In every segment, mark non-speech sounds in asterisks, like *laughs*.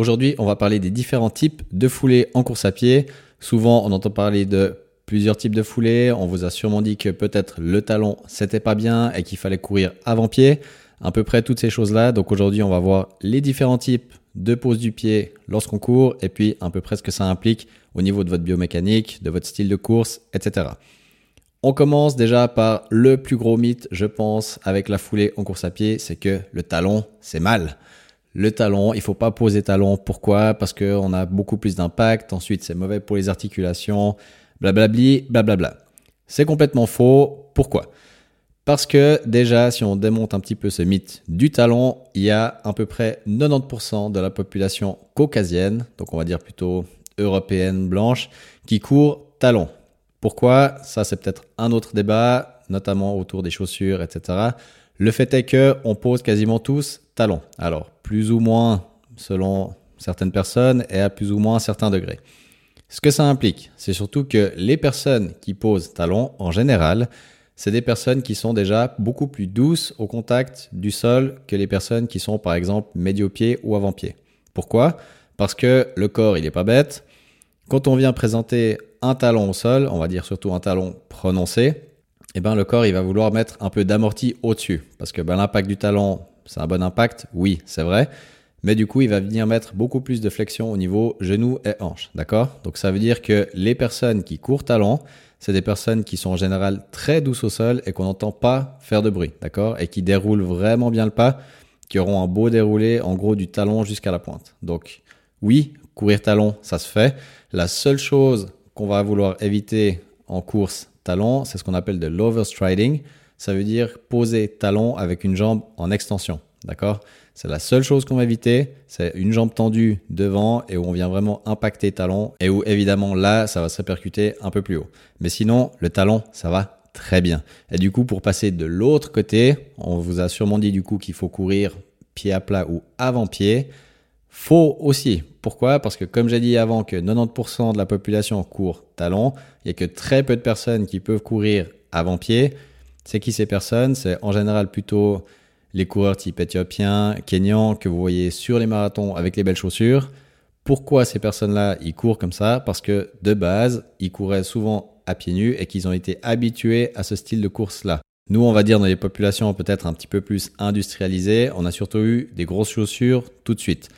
Aujourd'hui, on va parler des différents types de foulées en course à pied. Souvent, on entend parler de plusieurs types de foulées. On vous a sûrement dit que peut-être le talon, c'était pas bien et qu'il fallait courir avant pied. À peu près toutes ces choses-là. Donc aujourd'hui, on va voir les différents types de pose du pied lorsqu'on court et puis à peu près ce que ça implique au niveau de votre biomécanique, de votre style de course, etc. On commence déjà par le plus gros mythe, je pense, avec la foulée en course à pied, c'est que le talon, c'est mal. Le talon, il faut pas poser talon. Pourquoi? Parce qu'on a beaucoup plus d'impact. Ensuite, c'est mauvais pour les articulations. Blablabli, blablabla. C'est complètement faux. Pourquoi? Parce que déjà, si on démonte un petit peu ce mythe du talon, il y a à peu près 90% de la population caucasienne, donc on va dire plutôt européenne blanche, qui court talon. Pourquoi? Ça, c'est peut-être un autre débat, notamment autour des chaussures, etc. Le fait est que on pose quasiment tous talons. Alors, plus ou moins selon certaines personnes et à plus ou moins un certain degré. Ce que ça implique, c'est surtout que les personnes qui posent talons, en général, c'est des personnes qui sont déjà beaucoup plus douces au contact du sol que les personnes qui sont par exemple médio-pied ou avant-pied. Pourquoi? Parce que le corps, il n'est pas bête. Quand on vient présenter un talon au sol, on va dire surtout un talon prononcé, eh ben le corps il va vouloir mettre un peu d'amorti au-dessus. Parce que ben, l'impact du talon c'est un bon impact, oui c'est vrai, mais du coup il va venir mettre beaucoup plus de flexion au niveau genou et hanche, d'accord? Donc ça veut dire que les personnes qui courent talon, c'est des personnes qui sont en général très douces au sol et qu'on n'entend pas faire de bruit, d'accord? Et qui déroulent vraiment bien le pas, qui auront un beau déroulé en gros du talon jusqu'à la pointe. Donc oui, courir talon, ça se fait. La seule chose qu'on va vouloir éviter en course talon, c'est ce qu'on appelle de l'overstriding. Ça veut dire poser talon avec une jambe en extension. D'accord? C'est la seule chose qu'on va éviter. C'est une jambe tendue devant et où on vient vraiment impacter talon et où évidemment là, ça va se répercuter un peu plus haut. Mais sinon, le talon, ça va très bien. Et du coup, pour passer de l'autre côté, on vous a sûrement dit du coup qu'il faut courir pied à plat ou avant-pied. Faux aussi. Pourquoi? Parce que comme j'ai dit avant que 90% de la population court talon, il y a que très peu de personnes qui peuvent courir avant-pied. C'est qui ces personnes? C'est en général plutôt les coureurs type éthiopiens, kenyans que vous voyez sur les marathons avec les belles chaussures. Pourquoi ces personnes-là, ils courent comme ça? Parce que de base, ils couraient souvent à pieds nus et qu'ils ont été habitués à ce style de course-là. Nous, on va dire dans les populations peut-être un petit peu plus industrialisées, on a surtout eu des grosses chaussures tout de suite.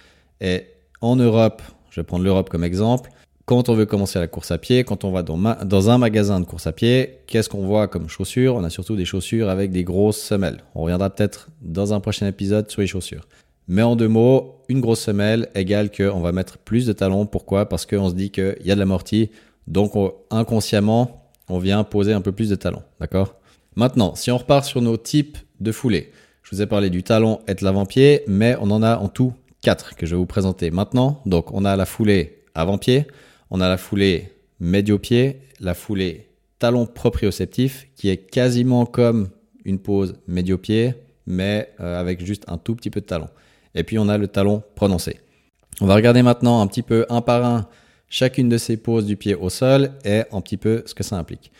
Et en Europe, je vais prendre l'Europe comme exemple, quand on veut commencer la course à pied, quand on va dans, un magasin de course à pied, qu'est-ce qu'on voit comme chaussures? On a surtout des chaussures avec des grosses semelles. On reviendra peut-être dans un prochain épisode sur les chaussures. Mais en deux mots, une grosse semelle égale qu'on va mettre plus de talons. Pourquoi? Parce qu'on se dit qu'il y a de l'amorti. Donc inconsciemment, on vient poser un peu plus de talons. D'accord? Maintenant, si on repart sur nos types de foulées, je vous ai parlé du talon et de l'avant-pied, mais on en a en tout 4 que je vais vous présenter maintenant. Donc, on a la foulée avant-pied, on a la foulée médio-pied, la foulée talon proprioceptif qui est quasiment comme une pose médio-pied, mais euh, avec juste un tout petit peu de talon. Et puis, on a le talon prononcé. On va regarder maintenant un petit peu un par un chacune de ces poses du pied au sol et un petit peu ce que ça implique.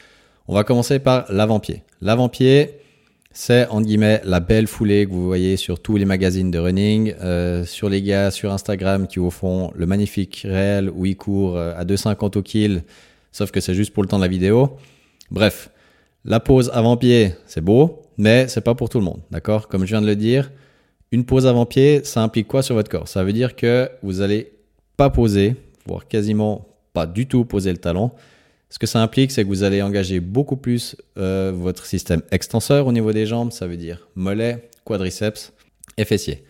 On va commencer par l'avant-pied. L'avant-pied, c'est en guillemets la belle foulée que vous voyez sur tous les magazines de running, euh, sur les gars sur Instagram qui vous font le magnifique réel où ils courent euh, à 2,50 au kill, sauf que c'est juste pour le temps de la vidéo. Bref, la pose avant-pied, c'est beau, mais c'est pas pour tout le monde, d'accord? Comme je viens de le dire, une pose avant-pied, ça implique quoi sur votre corps? Ça veut dire que vous allez pas poser, voire quasiment pas du tout poser le talon. Ce que ça implique, c'est que vous allez engager beaucoup plus euh, votre système extenseur au niveau des jambes, ça veut dire mollet, quadriceps et fessiers.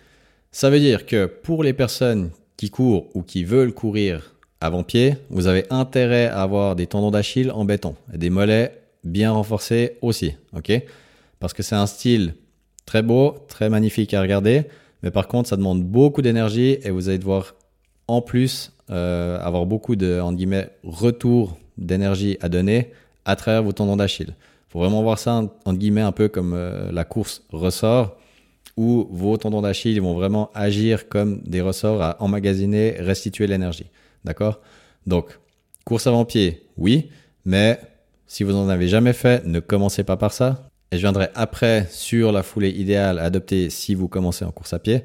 Ça veut dire que pour les personnes qui courent ou qui veulent courir avant-pied, vous avez intérêt à avoir des tendons d'Achille en béton et des mollets bien renforcés aussi, ok? Parce que c'est un style très beau, très magnifique à regarder, mais par contre, ça demande beaucoup d'énergie et vous allez devoir en plus euh, avoir beaucoup de, en guillemets, retour d'énergie à donner à travers vos tendons d'Achille. Il faut vraiment voir ça, entre guillemets, un peu comme euh, la course ressort, où vos tendons d'Achille vont vraiment agir comme des ressorts à emmagasiner, restituer l'énergie. D'accord? Donc, course avant-pied, oui, mais si vous n'en avez jamais fait, ne commencez pas par ça. Et je viendrai après sur la foulée idéale à adopter si vous commencez en course à pied.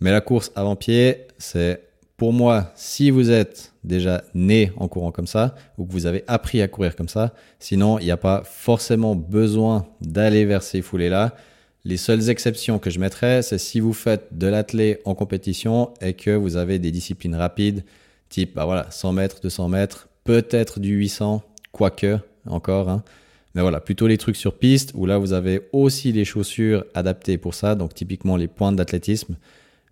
Mais la course avant-pied, c'est pour moi, si vous êtes déjà né en courant comme ça ou que vous avez appris à courir comme ça, sinon il n'y a pas forcément besoin d'aller vers ces foulées-là. Les seules exceptions que je mettrais, c'est si vous faites de l'athlé en compétition et que vous avez des disciplines rapides, type bah voilà, 100 mètres, 200 mètres, peut-être du 800, quoique encore. Hein. Mais voilà, plutôt les trucs sur piste où là vous avez aussi les chaussures adaptées pour ça, donc typiquement les pointes d'athlétisme.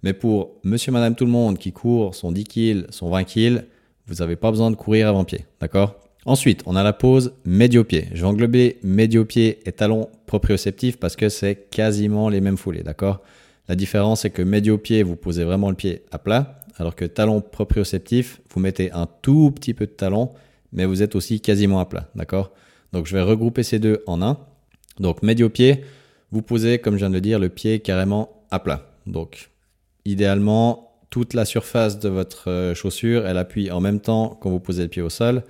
Mais pour monsieur, madame, tout le monde qui court son 10 kills, son 20 kills, vous n'avez pas besoin de courir avant-pied. D'accord? Ensuite, on a la pause médio-pied. Je vais englober médio-pied et talon proprioceptif parce que c'est quasiment les mêmes foulées. D'accord? La différence, c'est que médio-pied, vous posez vraiment le pied à plat, alors que talon proprioceptif, vous mettez un tout petit peu de talon, mais vous êtes aussi quasiment à plat. D'accord? Donc, je vais regrouper ces deux en un. Donc, médio-pied, vous posez, comme je viens de le dire, le pied carrément à plat. Donc, idéalement, toute la surface de votre euh, chaussure, elle appuie en même temps quand vous posez le pied au sol.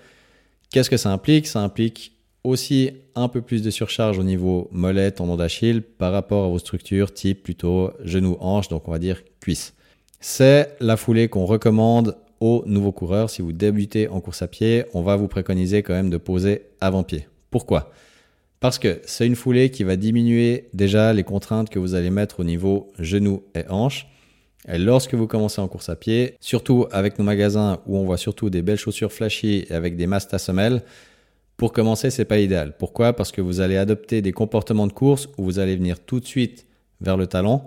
Qu'est-ce que ça implique? Ça implique aussi un peu plus de surcharge au niveau mollet, tendon d'Achille par rapport à vos structures type plutôt genou, hanche, donc on va dire cuisse. C'est la foulée qu'on recommande aux nouveaux coureurs. Si vous débutez en course à pied, on va vous préconiser quand même de poser avant-pied. Pourquoi? Parce que c'est une foulée qui va diminuer déjà les contraintes que vous allez mettre au niveau genou et hanche. Et lorsque vous commencez en course à pied, surtout avec nos magasins où on voit surtout des belles chaussures flashy et avec des masses à semelles, pour commencer, c'est pas idéal. Pourquoi? Parce que vous allez adopter des comportements de course où vous allez venir tout de suite vers le talon,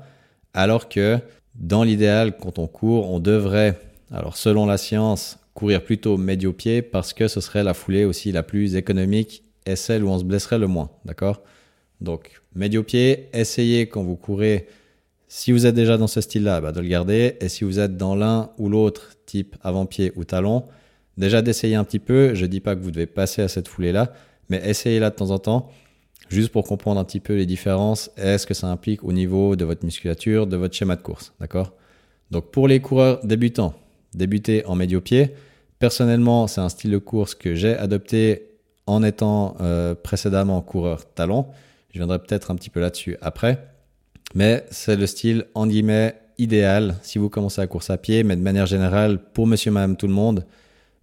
alors que dans l'idéal, quand on court, on devrait, alors selon la science, courir plutôt médio-pied parce que ce serait la foulée aussi la plus économique et celle où on se blesserait le moins. D'accord? Donc, médio-pied, essayez quand vous courez si vous êtes déjà dans ce style-là, bah, de le garder. Et si vous êtes dans l'un ou l'autre, type avant-pied ou talon, déjà d'essayer un petit peu. Je ne dis pas que vous devez passer à cette foulée-là, mais essayez-la de temps en temps, juste pour comprendre un petit peu les différences et ce que ça implique au niveau de votre musculature, de votre schéma de course. D'accord? Donc pour les coureurs débutants, débuter en médio-pied, personnellement, c'est un style de course que j'ai adopté en étant euh, précédemment coureur talon. Je viendrai peut-être un petit peu là-dessus après. Mais c'est le style, en guillemets, idéal si vous commencez à course à pied, mais de manière générale, pour monsieur, madame, tout le monde,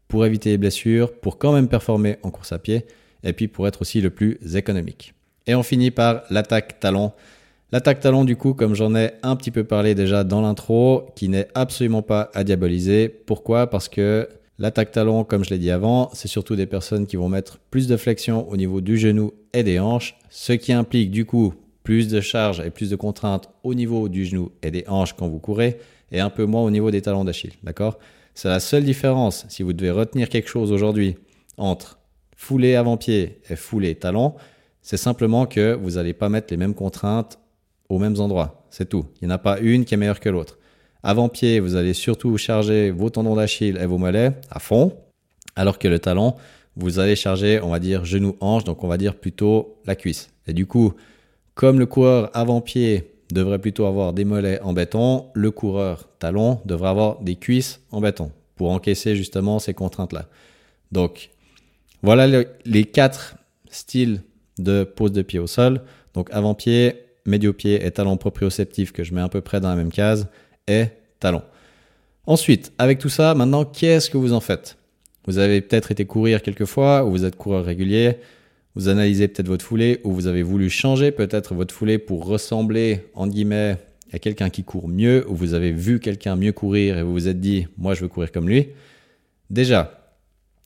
pour éviter les blessures, pour quand même performer en course à pied, et puis pour être aussi le plus économique. Et on finit par l'attaque talon. L'attaque talon, du coup, comme j'en ai un petit peu parlé déjà dans l'intro, qui n'est absolument pas à diaboliser. Pourquoi? Parce que l'attaque talon, comme je l'ai dit avant, c'est surtout des personnes qui vont mettre plus de flexion au niveau du genou et des hanches, ce qui implique du coup plus de charge et plus de contraintes au niveau du genou et des hanches quand vous courez et un peu moins au niveau des talons d'Achille. D'accord? C'est la seule différence si vous devez retenir quelque chose aujourd'hui entre foulée avant-pied et foulée talon. C'est simplement que vous n'allez pas mettre les mêmes contraintes aux mêmes endroits. C'est tout. Il n'y en a pas une qui est meilleure que l'autre. Avant-pied, vous allez surtout charger vos tendons d'Achille et vos mollets à fond, alors que le talon, vous allez charger, on va dire, genou-hanche, donc on va dire plutôt la cuisse. Et du coup, comme le coureur avant-pied devrait plutôt avoir des mollets en béton, le coureur talon devrait avoir des cuisses en béton pour encaisser justement ces contraintes-là. Donc, voilà les quatre styles de pose de pied au sol. Donc, avant-pied, médio-pied et talon proprioceptif que je mets à peu près dans la même case et talon. Ensuite, avec tout ça, maintenant, qu'est-ce que vous en faites? Vous avez peut-être été courir quelques fois ou vous êtes coureur régulier. Vous analysez peut-être votre foulée ou vous avez voulu changer peut-être votre foulée pour ressembler, en guillemets, à quelqu'un qui court mieux ou vous avez vu quelqu'un mieux courir et vous vous êtes dit, moi je veux courir comme lui. Déjà,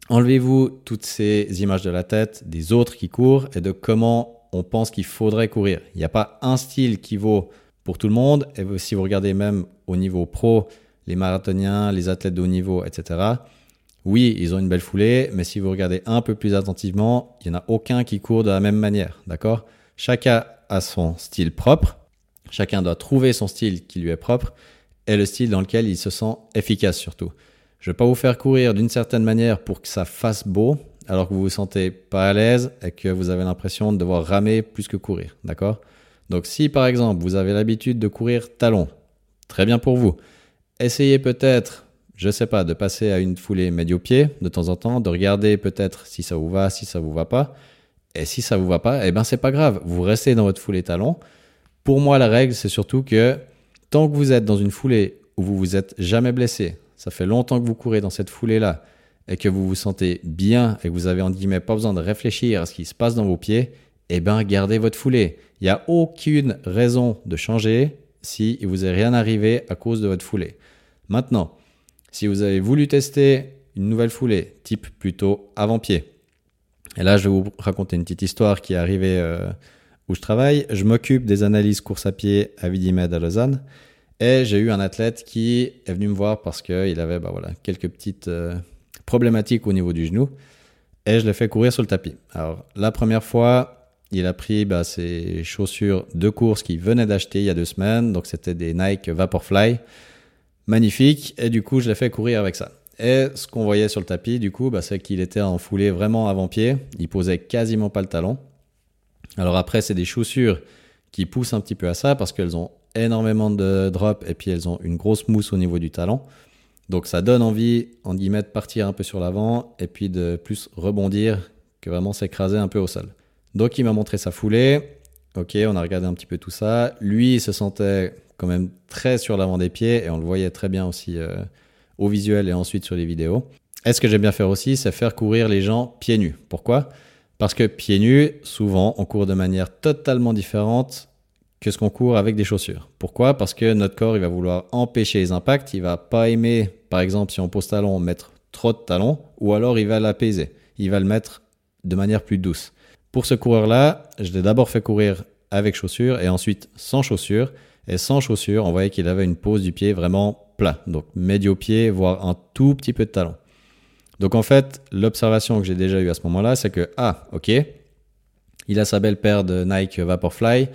enlevez-vous toutes ces images de la tête des autres qui courent et de comment on pense qu'il faudrait courir. Il n'y a pas un style qui vaut pour tout le monde. Et si vous regardez même au niveau pro, les marathoniens, les athlètes de haut niveau, etc., oui, ils ont une belle foulée, mais si vous regardez un peu plus attentivement, il n'y en a aucun qui court de la même manière, d'accord? Chacun a son style propre, chacun doit trouver son style qui lui est propre et le style dans lequel il se sent efficace surtout. Je ne vais pas vous faire courir d'une certaine manière pour que ça fasse beau, alors que vous vous sentez pas à l'aise et que vous avez l'impression de devoir ramer plus que courir, d'accord? Donc si par exemple vous avez l'habitude de courir talon, très bien pour vous. Essayez peut-être je sais pas, de passer à une foulée médio-pied de temps en temps, de regarder peut-être si ça vous va, si ça vous va pas. Et si ça vous va pas, eh ben c'est pas grave, vous restez dans votre foulée talon. Pour moi, la règle, c'est surtout que tant que vous êtes dans une foulée où vous vous êtes jamais blessé, ça fait longtemps que vous courez dans cette foulée-là et que vous vous sentez bien et que vous avez en guillemets pas besoin de réfléchir à ce qui se passe dans vos pieds, eh ben gardez votre foulée. Il n'y a aucune raison de changer si vous n'est rien arrivé à cause de votre foulée. Maintenant, si vous avez voulu tester une nouvelle foulée, type plutôt avant-pied, et là je vais vous raconter une petite histoire qui est arrivée euh, où je travaille. Je m'occupe des analyses course à pied à Vidimed à Lausanne. Et j'ai eu un athlète qui est venu me voir parce qu'il avait bah voilà, quelques petites euh, problématiques au niveau du genou. Et je l'ai fait courir sur le tapis. Alors, la première fois, il a pris bah, ses chaussures de course qu'il venait d'acheter il y a deux semaines. Donc, c'était des Nike Vaporfly. Magnifique. Et du coup, je l'ai fait courir avec ça. Et ce qu'on voyait sur le tapis, du coup, bah, c'est qu'il était en foulée vraiment avant-pied. Il posait quasiment pas le talon. Alors après, c'est des chaussures qui poussent un petit peu à ça parce qu'elles ont énormément de drop et puis elles ont une grosse mousse au niveau du talon. Donc ça donne envie, en guillemets, de partir un peu sur l'avant et puis de plus rebondir que vraiment s'écraser un peu au sol. Donc il m'a montré sa foulée. Ok, on a regardé un petit peu tout ça. Lui, il se sentait quand même très sur l'avant des pieds et on le voyait très bien aussi euh, au visuel et ensuite sur les vidéos. Et ce que j'aime bien faire aussi, c'est faire courir les gens pieds nus. Pourquoi? Parce que pieds nus, souvent, on court de manière totalement différente que ce qu'on court avec des chaussures. Pourquoi? Parce que notre corps, il va vouloir empêcher les impacts. Il va pas aimer, par exemple, si on pose talon, mettre trop de talons, ou alors il va l'apaiser. Il va le mettre de manière plus douce. Pour ce coureur-là, je l'ai d'abord fait courir avec chaussures et ensuite sans chaussures. Et sans chaussures, on voyait qu'il avait une pose du pied vraiment plat. Donc médio-pied, voire un tout petit peu de talon. Donc en fait, l'observation que j'ai déjà eue à ce moment-là, c'est que, ah, ok, il a sa belle paire de Nike Vaporfly,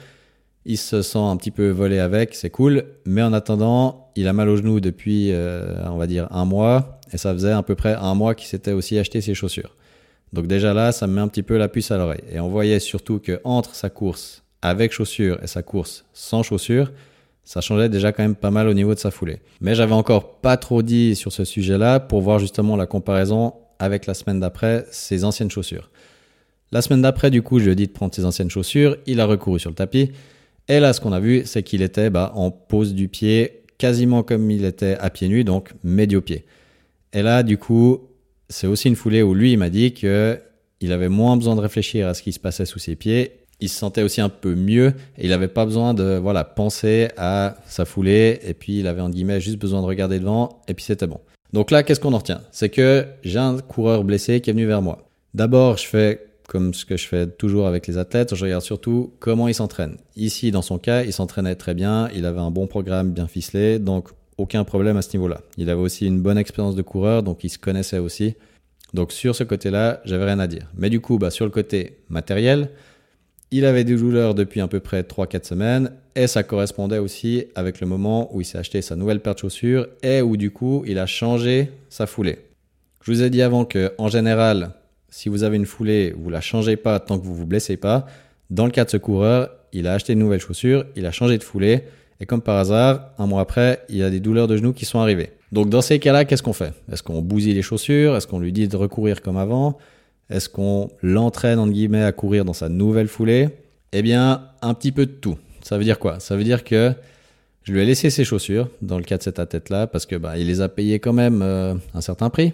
il se sent un petit peu volé avec, c'est cool. Mais en attendant, il a mal au genou depuis, euh, on va dire, un mois. Et ça faisait à peu près un mois qu'il s'était aussi acheté ses chaussures. Donc déjà là, ça me met un petit peu la puce à l'oreille. Et on voyait surtout que entre sa course avec chaussures et sa course sans chaussures, ça changeait déjà quand même pas mal au niveau de sa foulée. Mais j'avais encore pas trop dit sur ce sujet-là pour voir justement la comparaison avec la semaine d'après, ses anciennes chaussures. La semaine d'après, du coup, je lui ai dit de prendre ses anciennes chaussures. Il a recouru sur le tapis. Et là, ce qu'on a vu, c'est qu'il était bah, en pose du pied, quasiment comme il était à pied nu, donc médio-pied. Et là, du coup, c'est aussi une foulée où lui, il m'a dit que il avait moins besoin de réfléchir à ce qui se passait sous ses pieds. Il se sentait aussi un peu mieux et il n'avait pas besoin de voilà penser à sa foulée et puis il avait en guillemets juste besoin de regarder devant et puis c'était bon. Donc là, qu'est-ce qu'on en retient? C'est que j'ai un coureur blessé qui est venu vers moi. D'abord, je fais comme ce que je fais toujours avec les athlètes, je regarde surtout comment ils s'entraînent. Ici, dans son cas, il s'entraînait très bien, il avait un bon programme bien ficelé, donc aucun problème à ce niveau-là. Il avait aussi une bonne expérience de coureur, donc il se connaissait aussi. Donc sur ce côté-là, j'avais rien à dire. Mais du coup, bah, sur le côté matériel, il avait des douleurs depuis à peu près 3-4 semaines et ça correspondait aussi avec le moment où il s'est acheté sa nouvelle paire de chaussures et où du coup il a changé sa foulée. Je vous ai dit avant que en général, si vous avez une foulée, vous la changez pas tant que vous vous blessez pas. Dans le cas de ce coureur, il a acheté de nouvelles chaussures, il a changé de foulée, et comme par hasard, un mois après, il a des douleurs de genoux qui sont arrivées. Donc dans ces cas-là, qu'est-ce qu'on fait? Est-ce qu'on bousille les chaussures? Est-ce qu'on lui dit de recourir comme avant? Est-ce qu'on l'entraîne entre guillemets à courir dans sa nouvelle foulée? Eh bien, un petit peu de tout. Ça veut dire quoi? Ça veut dire que je lui ai laissé ses chaussures dans le cas de cette athlète-là parce que bah, il les a payées quand même euh, un certain prix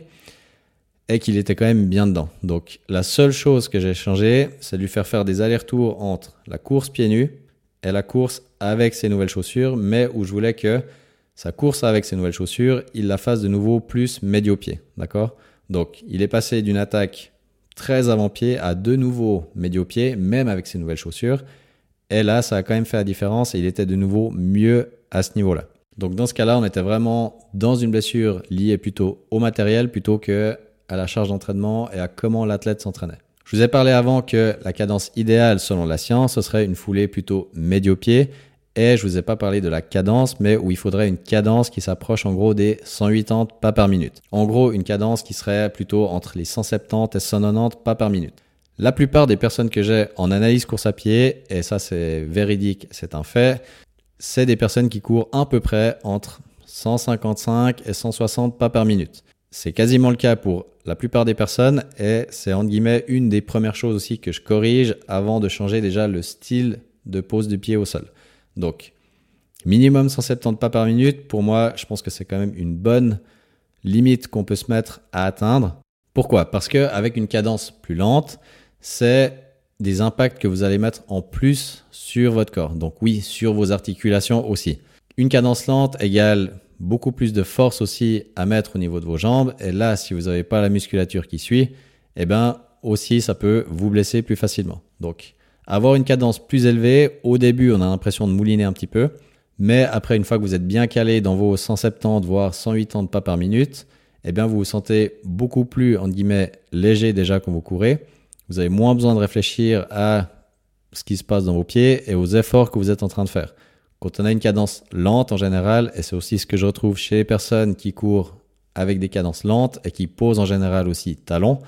et qu'il était quand même bien dedans. Donc la seule chose que j'ai changé, c'est de lui faire faire des allers-retours entre la course pieds nus et la course avec ses nouvelles chaussures, mais où je voulais que sa course avec ses nouvelles chaussures, il la fasse de nouveau plus médio-pied. D'accord? Donc il est passé d'une attaque très avant-pied à de nouveau médio-pied, même avec ses nouvelles chaussures. Et là, ça a quand même fait la différence et il était de nouveau mieux à ce niveau-là. Donc dans ce cas-là, on était vraiment dans une blessure liée plutôt au matériel plutôt que à la charge d'entraînement et à comment l'athlète s'entraînait. Je vous ai parlé avant que la cadence idéale selon la science, ce serait une foulée plutôt médio-pied. Et je vous ai pas parlé de la cadence, mais où il faudrait une cadence qui s'approche en gros des 180 pas par minute. En gros, une cadence qui serait plutôt entre les 170 et 190 pas par minute. La plupart des personnes que j'ai en analyse course à pied, et ça c'est véridique, c'est un fait, c'est des personnes qui courent à peu près entre 155 et 160 pas par minute. C'est quasiment le cas pour la plupart des personnes et c'est entre guillemets une des premières choses aussi que je corrige avant de changer déjà le style de pose du pied au sol. Donc, minimum 170 pas par minute, pour moi, je pense que c'est quand même une bonne limite qu'on peut se mettre à atteindre. Pourquoi? Parce qu'avec une cadence plus lente, c'est des impacts que vous allez mettre en plus sur votre corps. Donc oui, sur vos articulations aussi. Une cadence lente égale beaucoup plus de force aussi à mettre au niveau de vos jambes. Et là, si vous n'avez pas la musculature qui suit, eh ben aussi ça peut vous blesser plus facilement. Donc avoir une cadence plus élevée, au début on a l'impression de mouliner un petit peu, mais après une fois que vous êtes bien calé dans vos 170 voire 180 pas par minute, eh bien vous vous sentez beaucoup plus en guillemets léger déjà quand vous courez. Vous avez moins besoin de réfléchir à ce qui se passe dans vos pieds et aux efforts que vous êtes en train de faire. Quand on a une cadence lente en général, et c'est aussi ce que je retrouve chez les personnes qui courent avec des cadences lentes et qui posent en général aussi talons,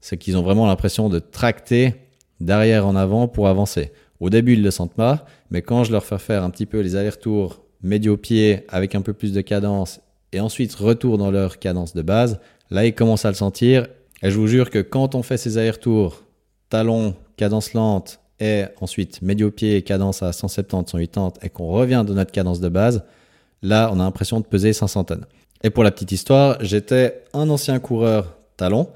c'est qu'ils ont vraiment l'impression de tracter d'arrière en avant pour avancer. Au début, ils le sentent pas, mais quand je leur fais faire un petit peu les allers-retours médio-pied avec un peu plus de cadence et ensuite retour dans leur cadence de base, là, ils commencent à le sentir. Et je vous jure que quand on fait ces allers-retours, talons, cadence lente et ensuite médio-pied, cadence à 170, 180 et qu'on revient de notre cadence de base, là, on a l'impression de peser 500 tonnes. Et pour la petite histoire, j'étais un ancien coureur talon.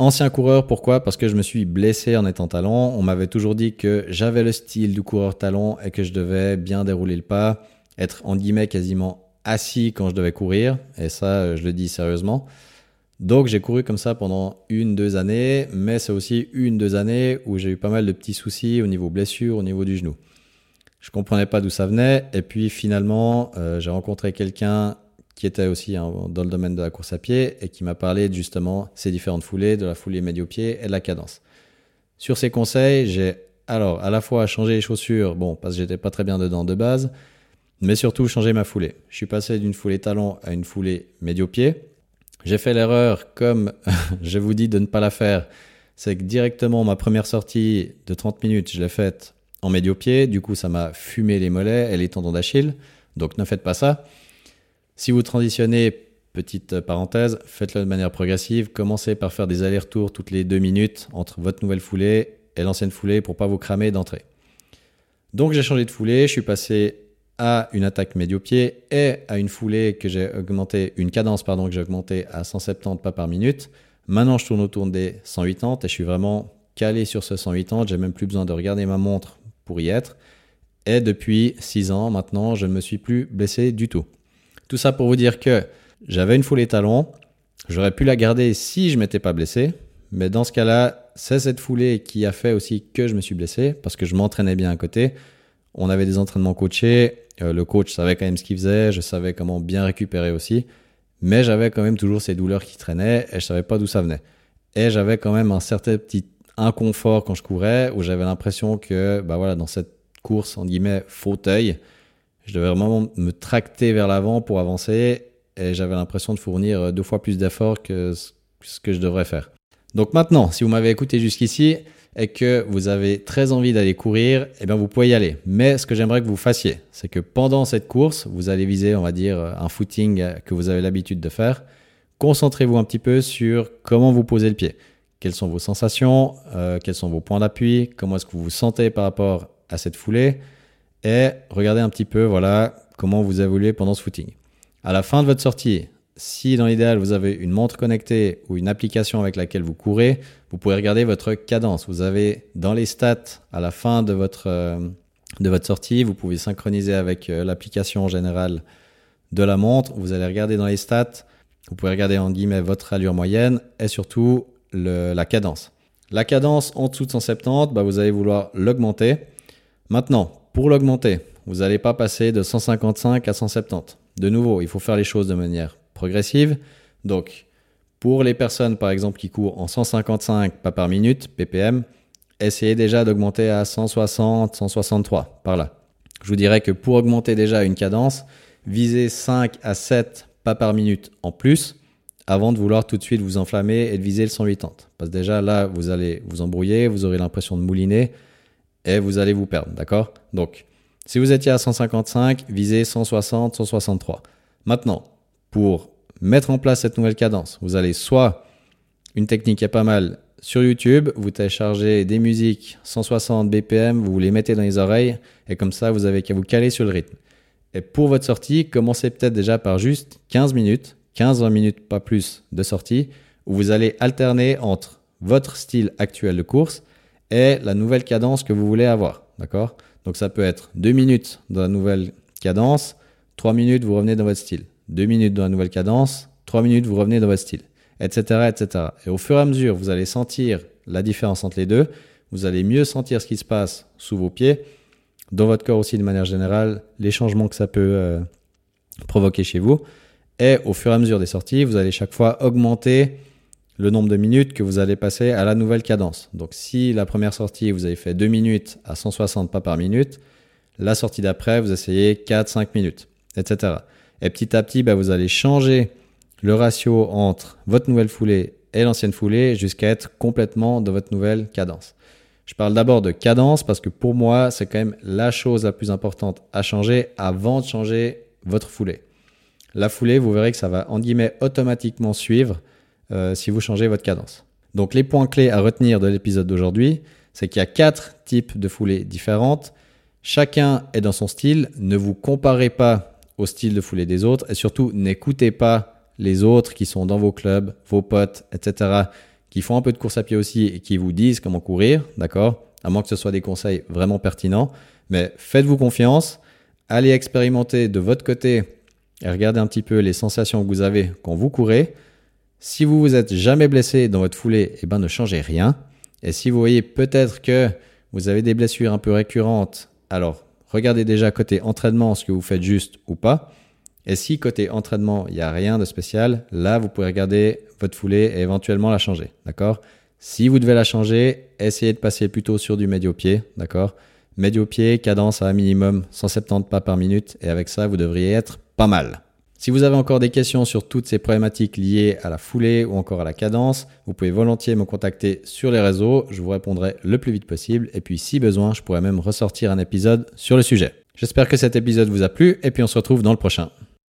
Ancien coureur, pourquoi? Parce que je me suis blessé en étant talon. On m'avait toujours dit que j'avais le style du coureur talon et que je devais bien dérouler le pas, être en guillemets quasiment assis quand je devais courir. Et ça, je le dis sérieusement. Donc j'ai couru comme ça pendant une, deux années, mais c'est aussi une, deux années où j'ai eu pas mal de petits soucis au niveau blessure, au niveau du genou. Je comprenais pas d'où ça venait, et puis finalement euh, j'ai rencontré quelqu'un qui était aussi dans le domaine de la course à pied et qui m'a parlé justement ces différentes foulées, de la foulée médio-pied et de la cadence. Sur ces conseils, j'ai alors à la fois changé les chaussures, bon parce que j'étais pas très bien dedans de base, mais surtout changé ma foulée. Je suis passé d'une foulée talon à une foulée médio-pied j'ai fait l'erreur, comme *laughs* je vous dis de ne pas la faire, c'est que directement ma première sortie de 30 minutes, je l'ai faite en médio-pied, du coup ça m'a fumé les mollets et les tendons d'Achille, donc ne faites pas ça. Si vous transitionnez, petite parenthèse, faites-le de manière progressive, commencez par faire des allers-retours toutes les deux minutes entre votre nouvelle foulée et l'ancienne foulée pour pas vous cramer d'entrée. Donc j'ai changé de foulée, je suis passé à une attaque médio-pied et à une foulée que j'ai augmenté, une cadence pardon que j'ai augmenté à 170 pas par minute. Maintenant, je tourne autour des 180 et je suis vraiment calé sur ce 180. J'ai même plus besoin de regarder ma montre pour y être. Et depuis 6 ans maintenant, je ne me suis plus blessé du tout. Tout ça pour vous dire que j'avais une foulée talon. J'aurais pu la garder si je m'étais pas blessé. Mais dans ce cas-là, c'est cette foulée qui a fait aussi que je me suis blessé parce que je m'entraînais bien à côté. On avait des entraînements coachés euh, le coach savait quand même ce qu'il faisait, je savais comment bien récupérer aussi, mais j'avais quand même toujours ces douleurs qui traînaient et je savais pas d'où ça venait. Et j'avais quand même un certain petit inconfort quand je courais où j'avais l'impression que bah voilà dans cette course en guillemets fauteuil, je devais vraiment me tracter vers l'avant pour avancer et j'avais l'impression de fournir deux fois plus d'efforts que ce que je devrais faire. Donc maintenant, si vous m'avez écouté jusqu'ici, et que vous avez très envie d'aller courir, eh bien vous pouvez y aller. Mais ce que j'aimerais que vous fassiez, c'est que pendant cette course, vous allez viser, on va dire, un footing que vous avez l'habitude de faire. Concentrez-vous un petit peu sur comment vous posez le pied. Quelles sont vos sensations, euh, quels sont vos points d'appui, comment est-ce que vous vous sentez par rapport à cette foulée, et regardez un petit peu, voilà, comment vous évoluez pendant ce footing. À la fin de votre sortie, si dans l'idéal vous avez une montre connectée ou une application avec laquelle vous courez, vous pouvez regarder votre cadence. Vous avez dans les stats à la fin de votre, euh, de votre sortie, vous pouvez synchroniser avec euh, l'application générale de la montre. Vous allez regarder dans les stats, vous pouvez regarder en guillemets votre allure moyenne et surtout la cadence. La cadence en dessous de 170, bah, vous allez vouloir l'augmenter. Maintenant, pour l'augmenter, vous n'allez pas passer de 155 à 170. De nouveau, il faut faire les choses de manière progressive. Donc, pour les personnes, par exemple, qui courent en 155 pas par minute, ppm, essayez déjà d'augmenter à 160, 163, par là. Je vous dirais que pour augmenter déjà une cadence, visez 5 à 7 pas par minute en plus avant de vouloir tout de suite vous enflammer et de viser le 180. Parce que déjà là, vous allez vous embrouiller, vous aurez l'impression de mouliner et vous allez vous perdre, d'accord? Donc, si vous étiez à 155, visez 160, 163. Maintenant, pour mettre en place cette nouvelle cadence, vous allez soit une technique qui est pas mal sur YouTube, vous téléchargez des musiques 160 BPM, vous les mettez dans les oreilles et comme ça vous avez qu'à vous caler sur le rythme. Et pour votre sortie, commencez peut-être déjà par juste 15 minutes, 15-20 minutes, pas plus, de sortie, où vous allez alterner entre votre style actuel de course et la nouvelle cadence que vous voulez avoir. D'accord? Donc ça peut être 2 minutes dans la nouvelle cadence, 3 minutes, vous revenez dans votre style. 2 minutes dans la nouvelle cadence, 3 minutes, vous revenez dans votre style, etc., etc. Et au fur et à mesure, vous allez sentir la différence entre les deux. Vous allez mieux sentir ce qui se passe sous vos pieds, dans votre corps aussi de manière générale, les changements que ça peut euh, provoquer chez vous. Et au fur et à mesure des sorties, vous allez chaque fois augmenter le nombre de minutes que vous allez passer à la nouvelle cadence. Donc si la première sortie, vous avez fait 2 minutes à 160 pas par minute, la sortie d'après, vous essayez 4-5 minutes, etc. Et petit à petit, bah, vous allez changer le ratio entre votre nouvelle foulée et l'ancienne foulée jusqu'à être complètement dans votre nouvelle cadence. Je parle d'abord de cadence parce que pour moi, c'est quand même la chose la plus importante à changer avant de changer votre foulée. La foulée, vous verrez que ça va en guillemets automatiquement suivre euh, si vous changez votre cadence. Donc les points clés à retenir de l'épisode d'aujourd'hui, c'est qu'il y a quatre types de foulées différentes. Chacun est dans son style. Ne vous comparez pas au style de foulée des autres et surtout n'écoutez pas les autres qui sont dans vos clubs, vos potes, etc., qui font un peu de course à pied aussi et qui vous disent comment courir, d'accord? À moins que ce soit des conseils vraiment pertinents. Mais faites-vous confiance, allez expérimenter de votre côté et regardez un petit peu les sensations que vous avez quand vous courez. Si vous vous êtes jamais blessé dans votre foulée, eh ben ne changez rien. Et si vous voyez peut-être que vous avez des blessures un peu récurrentes, alors regardez déjà côté entraînement ce que vous faites juste ou pas. Et si côté entraînement, il n'y a rien de spécial, là, vous pouvez regarder votre foulée et éventuellement la changer. D'accord? Si vous devez la changer, essayez de passer plutôt sur du médio-pied. D'accord? Médio-pied, cadence à un minimum 170 pas par minute. Et avec ça, vous devriez être pas mal. Si vous avez encore des questions sur toutes ces problématiques liées à la foulée ou encore à la cadence, vous pouvez volontiers me contacter sur les réseaux. Je vous répondrai le plus vite possible. Et puis, si besoin, je pourrais même ressortir un épisode sur le sujet. J'espère que cet épisode vous a plu et puis on se retrouve dans le prochain.